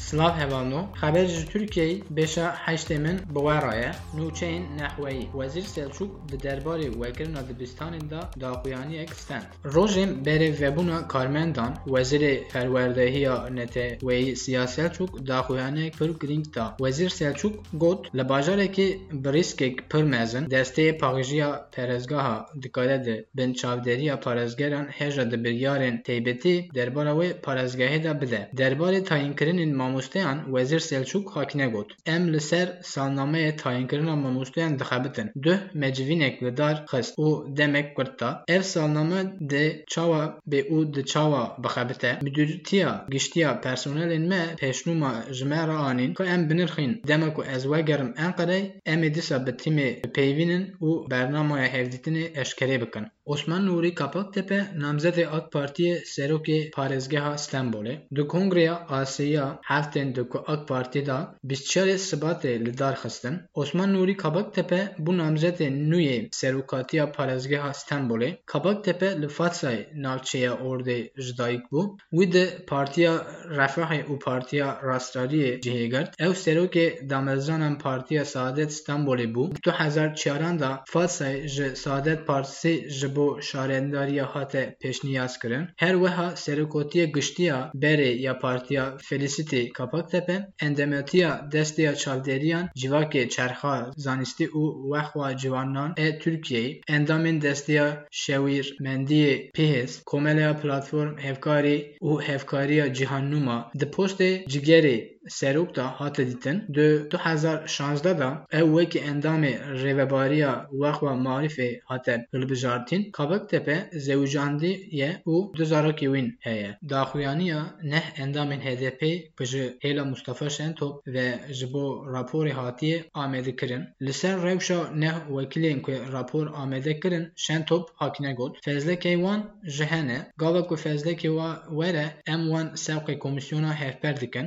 سلاف هوانو خبر جزو ترکی بشا حشت من بوار آیا نوچین نحوهی وزیر سلچوک ده درباری وگر نا ده بستان دا داقویانی اکستان روشم بره وبونا کارمندان وزیر فرورده یا نته وی سیا سلچوک داقویانی پر گرنگ دا وزیر سلچوک گوت لباجاره که بریسک اک پر مزن دسته پاگجی پرزگاه دکاله ده بین چاودری پرزگران هجا ده بریارن تیبتی درباره وی پرزگاه درباره تاینکرین این موشتان وژرت سالشوک خاکنه بود املر سر سنامه تاینگرن موستین انتخابتن دو مجوینیک و دار خس او دمک ورتا ارسالامه د چوا به او د چوا بخبته می دوتیا گشتیا پرسونلن مه پیشنومه زمره انن کو ام بنرخین دمک ازواگرم انقدی امدی سابتیمی پیوینن او برنامه ها هدیتنی اشکری بکن Osman Nûrî Kapaktepe namzedê AK Partiyê Serokê Parêzgeha Stenbolê di Kongreya Asîya heftên di AK Partî da 24 Sibatê li. Osman Nûrî Kabaktepe bû namzedê nû yê Serokatiya Parêzgeha Stenbolê. Kabaktepe li Fatsayê navçeya Ordê ji dayîk bû. Wî Partiya Refahê û Partiya Rastlariyê cihêgirt. Ew serokê damezranan Partiya Saadet Stenbolê bû. Di 2004 da Fatsayê ji Saadet Partîsê ji bo şarendariya hate pêşniyaz kirin. Her wiha Serokotiya Giştiya berê ya Partiya Felicitê Kapaktepe endametiya desteya çavderiyan civakê çerxa zanistî û wexwa ciwanan ê Tirkiyeyê endamên desteya şewîrmendiyê PHS Komeleya Platform Hevkarî û Hevkariya Cîhannûma di postê cigerê Serok da hate dîtin di 2016 da ew wekî endamê rêvebariya wexwa marîfê hate hilbijartin Kabaktepe zewicandî ye û du zarokê wîn heye. Daxuyaniya neh endamên HDP ji hêla Mustafa Şentop ve ji bo raporê hatiye amêdekirin. Li ser rewşa neh wekîlên ku rapor amêde kirin Şentop hakine got. Fezlekê wan ji hene gava ku fezlekê wa were em wan sewqê komisyona hevper dikin.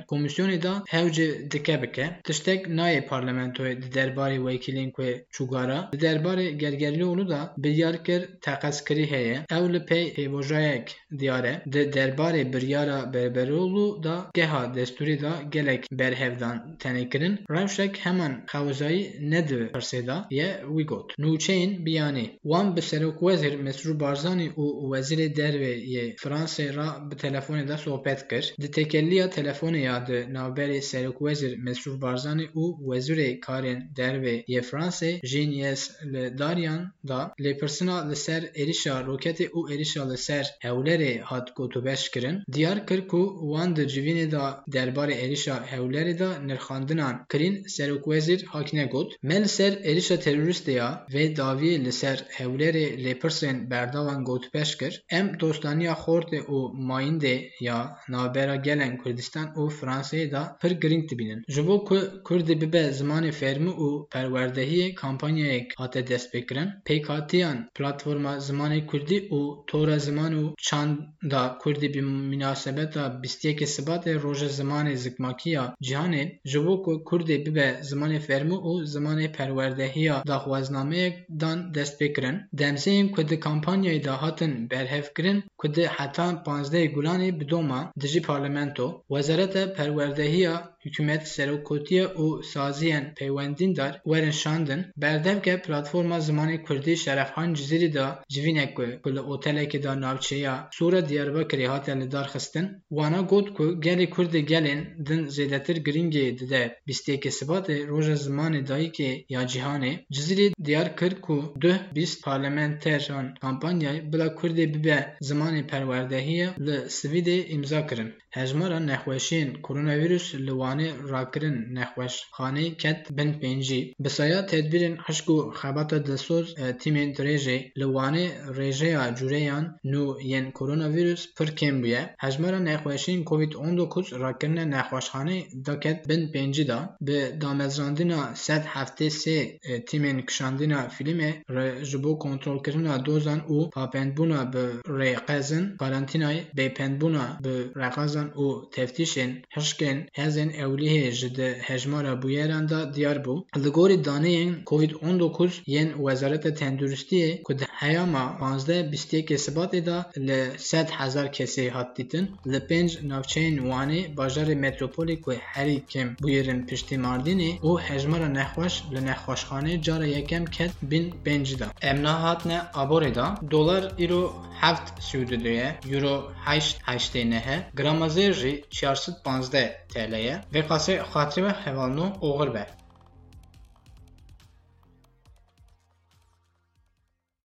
Da hewce dike bike. Tiştek nayê parlamentoyê di derbarê wekîlên ku çûgara. Di derbarê Gergerlioğlu da biryar kir teqezkirî heye. Ew pey pêvojayek diyar e. Di derbarê biryara Berberoğlu da geha destûrî da gelek berhevdan tenê kirin. Rewşek heman xewezayî ne di pirsê da ye wî got. Nûçeyên biyanî. Wan bi Serokwezîr Mesrûr Barzanî û Wezîrê Derve yê Fransê ra bi telefonê de sohbet kir. Di têkeliya telefonê ya di navberê Serokwezîr Mesrûr Barzanî û Wezîrê Karên Derve yê Fransê Jean Yves li dariyan da lêpirsina li ser êrişa roketê û êrişa li ser hewlerê hat gotubeş kirin. Diyar kir ku wan di da derbarê êrişa hewlerê da nirxandinan kirîn Serokwezîr hakine got. Me ser êrişa terorîstê ya vê daviyê li ser hewlerê lêpirsên berdavan gotubeş kir. Em dostaniya Xortê û Mayîndê ya navbera gelên Kurdistan û Fransayê da pir girîng dibînin. Ji bo ku Kurdî bibe zimanê fermî û perwerdehiyê kampanyayek hate destpêkirin, pêkhatiyan Platforma Zimanê Kurdî û Tora Ziman û Çanda Kurdî bi münasebeta bîstiyekê Sibatê Roja Zimanê Zikmakiya Cîhanê ji bo ku Kurdî bibe zimanê fermî û zimanê perwerdehiya daxwazinameyek dan dest pê kirin. Demseyên ku di kampanyayê da hatin berhevkirin ku di heta panzdehê Gulanê bi doma dijî parlamento, Wezareta Perwerdehiya hikûmet serokotiya û saziyên peywendîndar werin şandin, berdevke Platforma Zimanê Kurdî Şerefxan Cizîrî da civînek ku li otelekê da navçeya Sûra Diyarbekirê hate li dar xistin, wana got ku gelê Kurdî gelên din zêdetir girîngê dide. Bîstiyekê Sibatê roja zimanê dayîkê ya cîhanê, Cizîrê diyar kir ku duh bîst parlamenteran kampanyayê bila Kurdê bibe zimanê perwerdehiye li Swîdê imza kirin. Hejmara nexweşiyên پیش لوانی راکرین نخوش خانه کت بن پینجی بسایا تدبیرین عشق و خبات دسوز تیمین دریجه لوانی ریجه یا نو ین کرونا ویروس پر کم بویا هجمارا نخوشین کووید 19 راکرین نخوش خانه دا بن پینجی دا به دامزراندینا سد هفته سی تیمین کشاندینا فیلمه رجبو کنترول کرنا دوزان او پاپندبونا به ری قزن کارانتینای بی پندبونا به رقازن او تفتیشین هشکن hezên ewlihê ji di hejmara bûyeran de diyar bû. Li gorî daneyên COVID-19 yên Wezareta Tenduristiyê ku di heyama 15 bîstiyekê Sibatê de li sed hezar kesê hat dîtin, li pênc navçeyên Wanê, bajarê metropolê ku herî kêm bûyerin piştî Mardinê û hejmara nexweş li nexweşxanê cara yekem ket bin pêncî de. Em nehatine aborê da dolar îro heft Sûdidoye, euro heşt heştê nehe, gramazê jî çarsed panzdeh TL Dəstəliyə və Xatirə xanımı oğul və